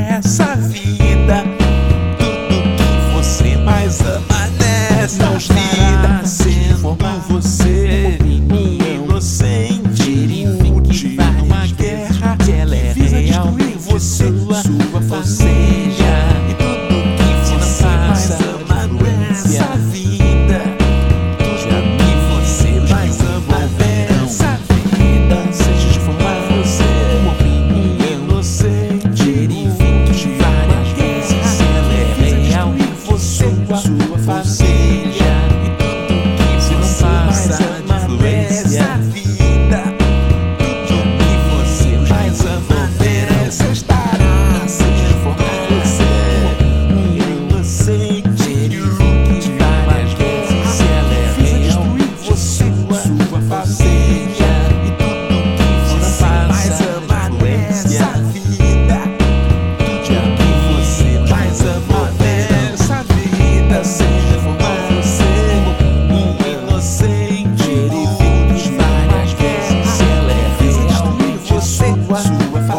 nessa vida. Tudo que você mais ama nessa Não vida. Sendo como você, menino inocente, inútil uma guerra que ela é real. Você, sua fazenda. vida, tudo é você mais ama nessa vida. Seja como você, um inocente. Ele várias vezes, você é sua